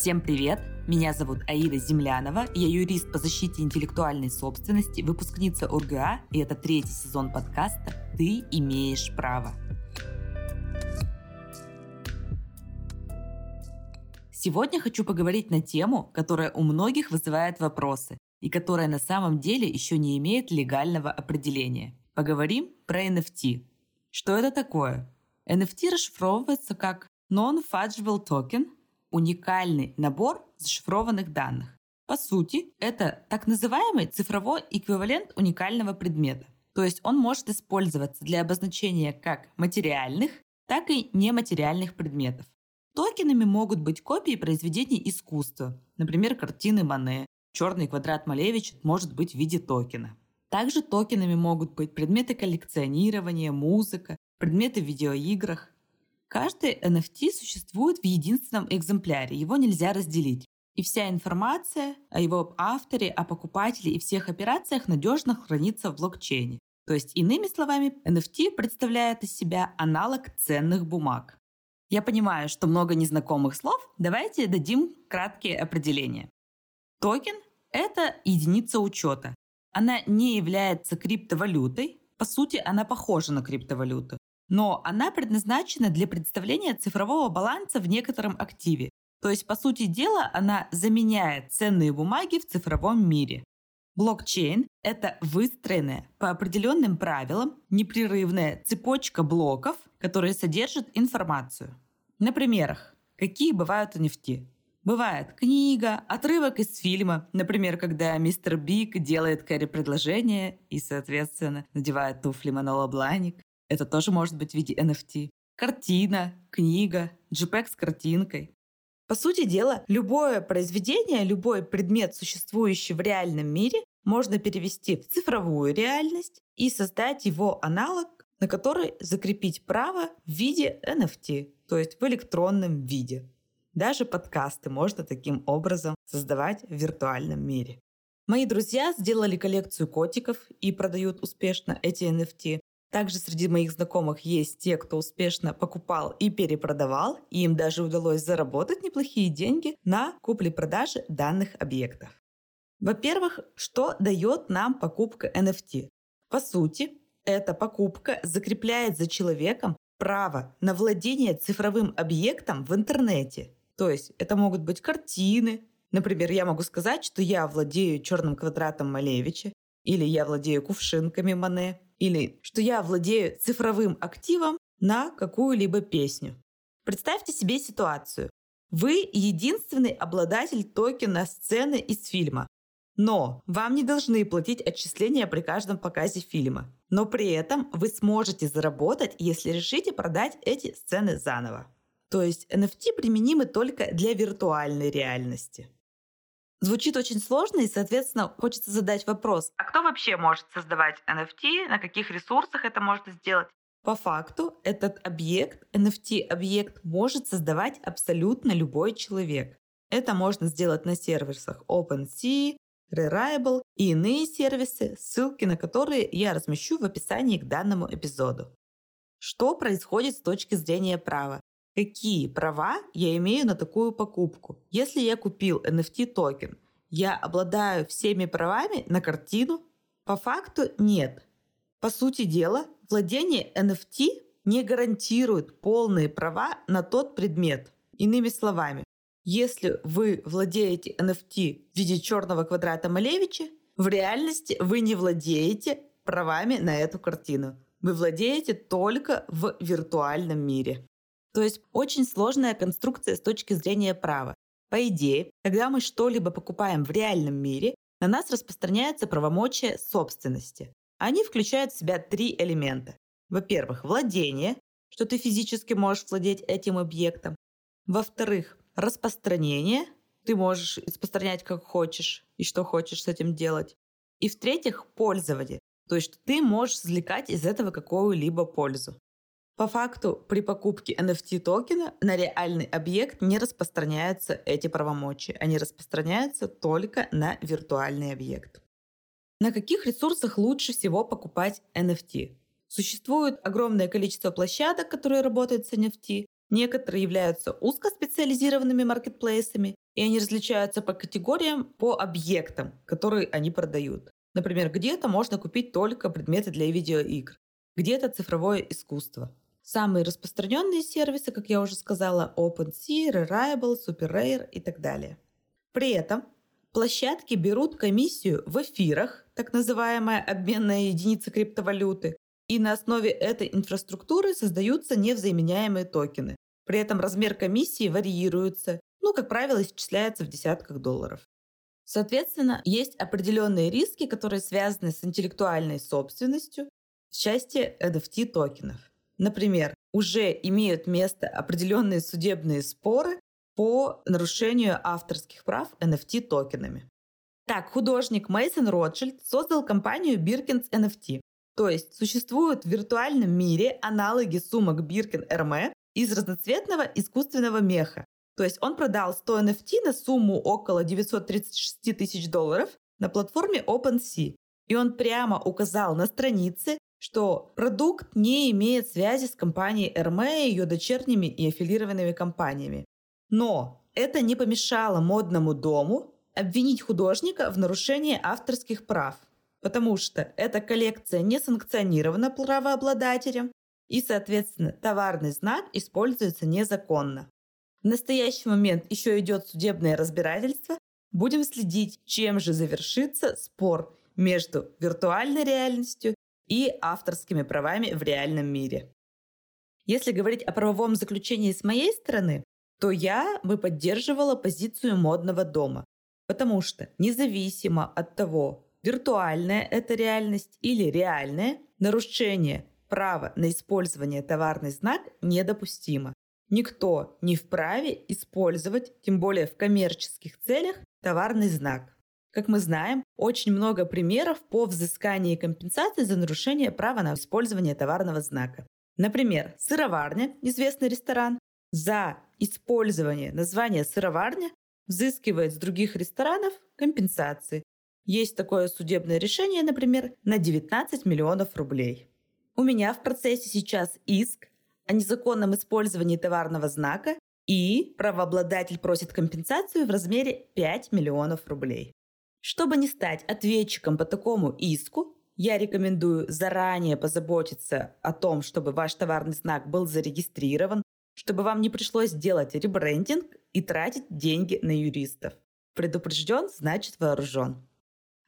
Всем привет! Меня зовут Аида Землянова, я юрист по защите интеллектуальной собственности, выпускница УрГА, и это третий сезон подкаста «Ты имеешь право». Сегодня хочу поговорить на тему, которая у многих вызывает вопросы и которая на самом деле еще не имеет легального определения. Поговорим про NFT. Что это такое? NFT расшифровывается как Non-Fungible Token – уникальный набор зашифрованных данных. По сути, это так называемый цифровой эквивалент уникального предмета. То есть он может использоваться для обозначения как материальных, так и нематериальных предметов. Токенами могут быть копии произведений искусства, например, картины Мане. Черный квадрат Малевич может быть в виде токена. Также токенами могут быть предметы коллекционирования, музыка, предметы в видеоиграх. Каждый NFT существует в единственном экземпляре, его нельзя разделить. И вся информация о его авторе, о покупателе и всех операциях надежно хранится в блокчейне. То есть, иными словами, NFT представляет из себя аналог ценных бумаг. Я понимаю, что много незнакомых слов, давайте дадим краткие определения. Токен – это единица учета. Она не является криптовалютой, по сути, она похожа на криптовалюту но она предназначена для представления цифрового баланса в некотором активе. То есть, по сути дела, она заменяет ценные бумаги в цифровом мире. Блокчейн – это выстроенная по определенным правилам непрерывная цепочка блоков, которые содержат информацию. На примерах. Какие бывают NFT? Бывает книга, отрывок из фильма, например, когда мистер Биг делает Кэрри предложение и, соответственно, надевает туфли Манола Бланик. Это тоже может быть в виде NFT. Картина, книга, JPEG с картинкой. По сути дела, любое произведение, любой предмет, существующий в реальном мире, можно перевести в цифровую реальность и создать его аналог, на который закрепить право в виде NFT, то есть в электронном виде. Даже подкасты можно таким образом создавать в виртуальном мире. Мои друзья сделали коллекцию котиков и продают успешно эти NFT. Также среди моих знакомых есть те, кто успешно покупал и перепродавал, и им даже удалось заработать неплохие деньги на купле-продаже данных объектов. Во-первых, что дает нам покупка NFT? По сути, эта покупка закрепляет за человеком право на владение цифровым объектом в интернете. То есть это могут быть картины. Например, я могу сказать, что я владею черным квадратом Малевича, или я владею кувшинками Мане, или что я владею цифровым активом на какую-либо песню. Представьте себе ситуацию. Вы единственный обладатель токена сцены из фильма. Но вам не должны платить отчисления при каждом показе фильма. Но при этом вы сможете заработать, если решите продать эти сцены заново. То есть NFT применимы только для виртуальной реальности. Звучит очень сложно, и, соответственно, хочется задать вопрос. А кто вообще может создавать NFT? На каких ресурсах это можно сделать? По факту этот объект, NFT-объект, может создавать абсолютно любой человек. Это можно сделать на сервисах OpenSea, Rarible и иные сервисы, ссылки на которые я размещу в описании к данному эпизоду. Что происходит с точки зрения права? Какие права я имею на такую покупку. Если я купил NFT токен, я обладаю всеми правами на картину? По факту нет. По сути дела, владение NFT не гарантирует полные права на тот предмет. Иными словами, если вы владеете NFT в виде черного квадрата Малевича, в реальности вы не владеете правами на эту картину. Вы владеете только в виртуальном мире. То есть очень сложная конструкция с точки зрения права. По идее, когда мы что-либо покупаем в реальном мире, на нас распространяется правомочия собственности. Они включают в себя три элемента. Во-первых, владение, что ты физически можешь владеть этим объектом. Во-вторых, распространение, ты можешь распространять как хочешь и что хочешь с этим делать. И в-третьих, пользование, то есть ты можешь извлекать из этого какую-либо пользу. По факту, при покупке NFT токена на реальный объект не распространяются эти правомочия. Они распространяются только на виртуальный объект. На каких ресурсах лучше всего покупать NFT? Существует огромное количество площадок, которые работают с NFT. Некоторые являются узкоспециализированными маркетплейсами, и они различаются по категориям, по объектам, которые они продают. Например, где-то можно купить только предметы для видеоигр, где-то цифровое искусство. Самые распространенные сервисы, как я уже сказала, OpenSea, Rarible, SuperRare и так далее. При этом площадки берут комиссию в эфирах, так называемая обменная единица криптовалюты, и на основе этой инфраструктуры создаются невзаименяемые токены. При этом размер комиссии варьируется, ну, как правило, исчисляется в десятках долларов. Соответственно, есть определенные риски, которые связаны с интеллектуальной собственностью в части NFT токенов. Например, уже имеют место определенные судебные споры по нарушению авторских прав NFT токенами. Так, художник Мейсон Ротшильд создал компанию Birkins NFT. То есть существуют в виртуальном мире аналоги сумок Birkin Hermès из разноцветного искусственного меха. То есть он продал 100 NFT на сумму около 936 тысяч долларов на платформе OpenSea. И он прямо указал на странице, что продукт не имеет связи с компанией и ее дочерними и аффилированными компаниями. Но это не помешало модному дому обвинить художника в нарушении авторских прав, потому что эта коллекция не санкционирована правообладателем, и, соответственно, товарный знак используется незаконно. В настоящий момент еще идет судебное разбирательство. Будем следить, чем же завершится спор между виртуальной реальностью и авторскими правами в реальном мире. Если говорить о правовом заключении с моей стороны, то я бы поддерживала позицию модного дома, потому что независимо от того, виртуальная это реальность или реальная, нарушение право на использование товарный знак недопустимо. Никто не вправе использовать, тем более в коммерческих целях, товарный знак. Как мы знаем, очень много примеров по взысканию компенсации за нарушение права на использование товарного знака. Например, сыроварня, известный ресторан, за использование названия сыроварня взыскивает с других ресторанов компенсации. Есть такое судебное решение, например, на 19 миллионов рублей. У меня в процессе сейчас иск о незаконном использовании товарного знака и правообладатель просит компенсацию в размере 5 миллионов рублей. Чтобы не стать ответчиком по такому иску, я рекомендую заранее позаботиться о том, чтобы ваш товарный знак был зарегистрирован, чтобы вам не пришлось делать ребрендинг и тратить деньги на юристов. Предупрежден, значит вооружен.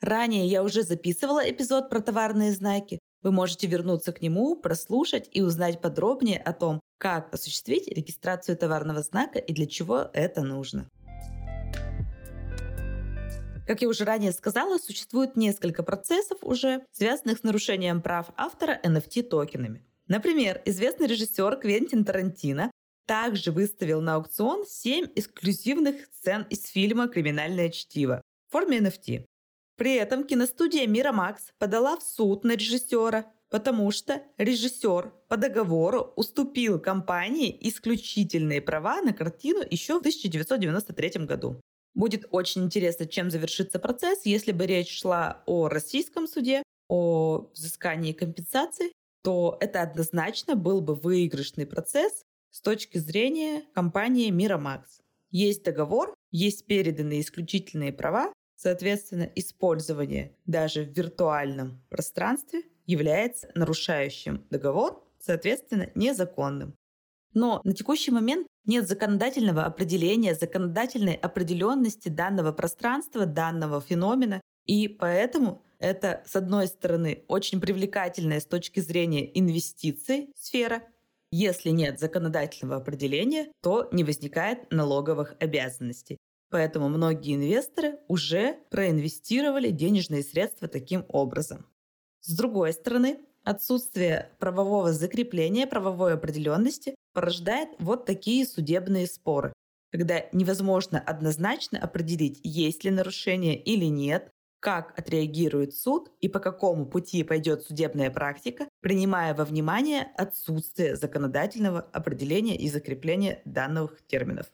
Ранее я уже записывала эпизод про товарные знаки, вы можете вернуться к нему, прослушать и узнать подробнее о том, как осуществить регистрацию товарного знака и для чего это нужно. Как я уже ранее сказала, существует несколько процессов уже, связанных с нарушением прав автора NFT токенами. Например, известный режиссер Квентин Тарантино также выставил на аукцион 7 эксклюзивных сцен из фильма «Криминальное чтиво» в форме NFT. При этом киностудия Мирамакс подала в суд на режиссера, потому что режиссер по договору уступил компании исключительные права на картину еще в 1993 году. Будет очень интересно, чем завершится процесс, если бы речь шла о российском суде, о взыскании компенсаций, то это однозначно был бы выигрышный процесс с точки зрения компании Мирамакс. Есть договор, есть переданные исключительные права, Соответственно, использование даже в виртуальном пространстве является нарушающим договор, соответственно, незаконным. Но на текущий момент нет законодательного определения, законодательной определенности данного пространства, данного феномена, и поэтому это, с одной стороны, очень привлекательная с точки зрения инвестиций сфера. Если нет законодательного определения, то не возникает налоговых обязанностей. Поэтому многие инвесторы уже проинвестировали денежные средства таким образом. С другой стороны, отсутствие правового закрепления, правовой определенности порождает вот такие судебные споры, когда невозможно однозначно определить, есть ли нарушение или нет, как отреагирует суд и по какому пути пойдет судебная практика, принимая во внимание отсутствие законодательного определения и закрепления данных терминов.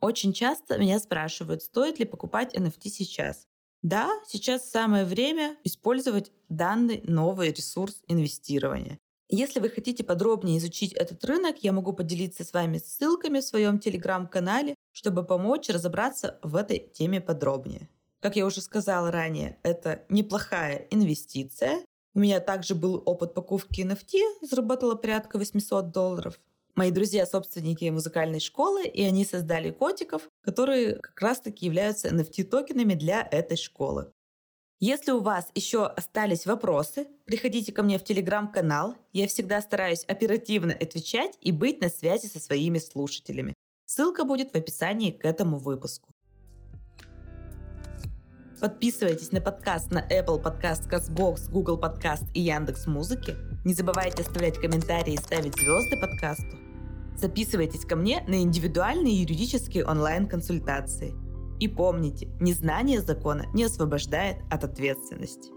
Очень часто меня спрашивают, стоит ли покупать NFT сейчас. Да, сейчас самое время использовать данный новый ресурс инвестирования. Если вы хотите подробнее изучить этот рынок, я могу поделиться с вами ссылками в своем телеграм-канале, чтобы помочь разобраться в этой теме подробнее. Как я уже сказала ранее, это неплохая инвестиция. У меня также был опыт покупки NFT, заработала порядка 800 долларов. Мои друзья собственники музыкальной школы, и они создали котиков, которые как раз-таки являются NFT-токенами для этой школы. Если у вас еще остались вопросы, приходите ко мне в телеграм-канал. Я всегда стараюсь оперативно отвечать и быть на связи со своими слушателями. Ссылка будет в описании к этому выпуску. Подписывайтесь на подкаст на Apple Podcast, CastBox, Google Podcast и Яндекс Музыки. Не забывайте оставлять комментарии и ставить звезды подкасту. Записывайтесь ко мне на индивидуальные юридические онлайн-консультации – и помните, незнание закона не освобождает от ответственности.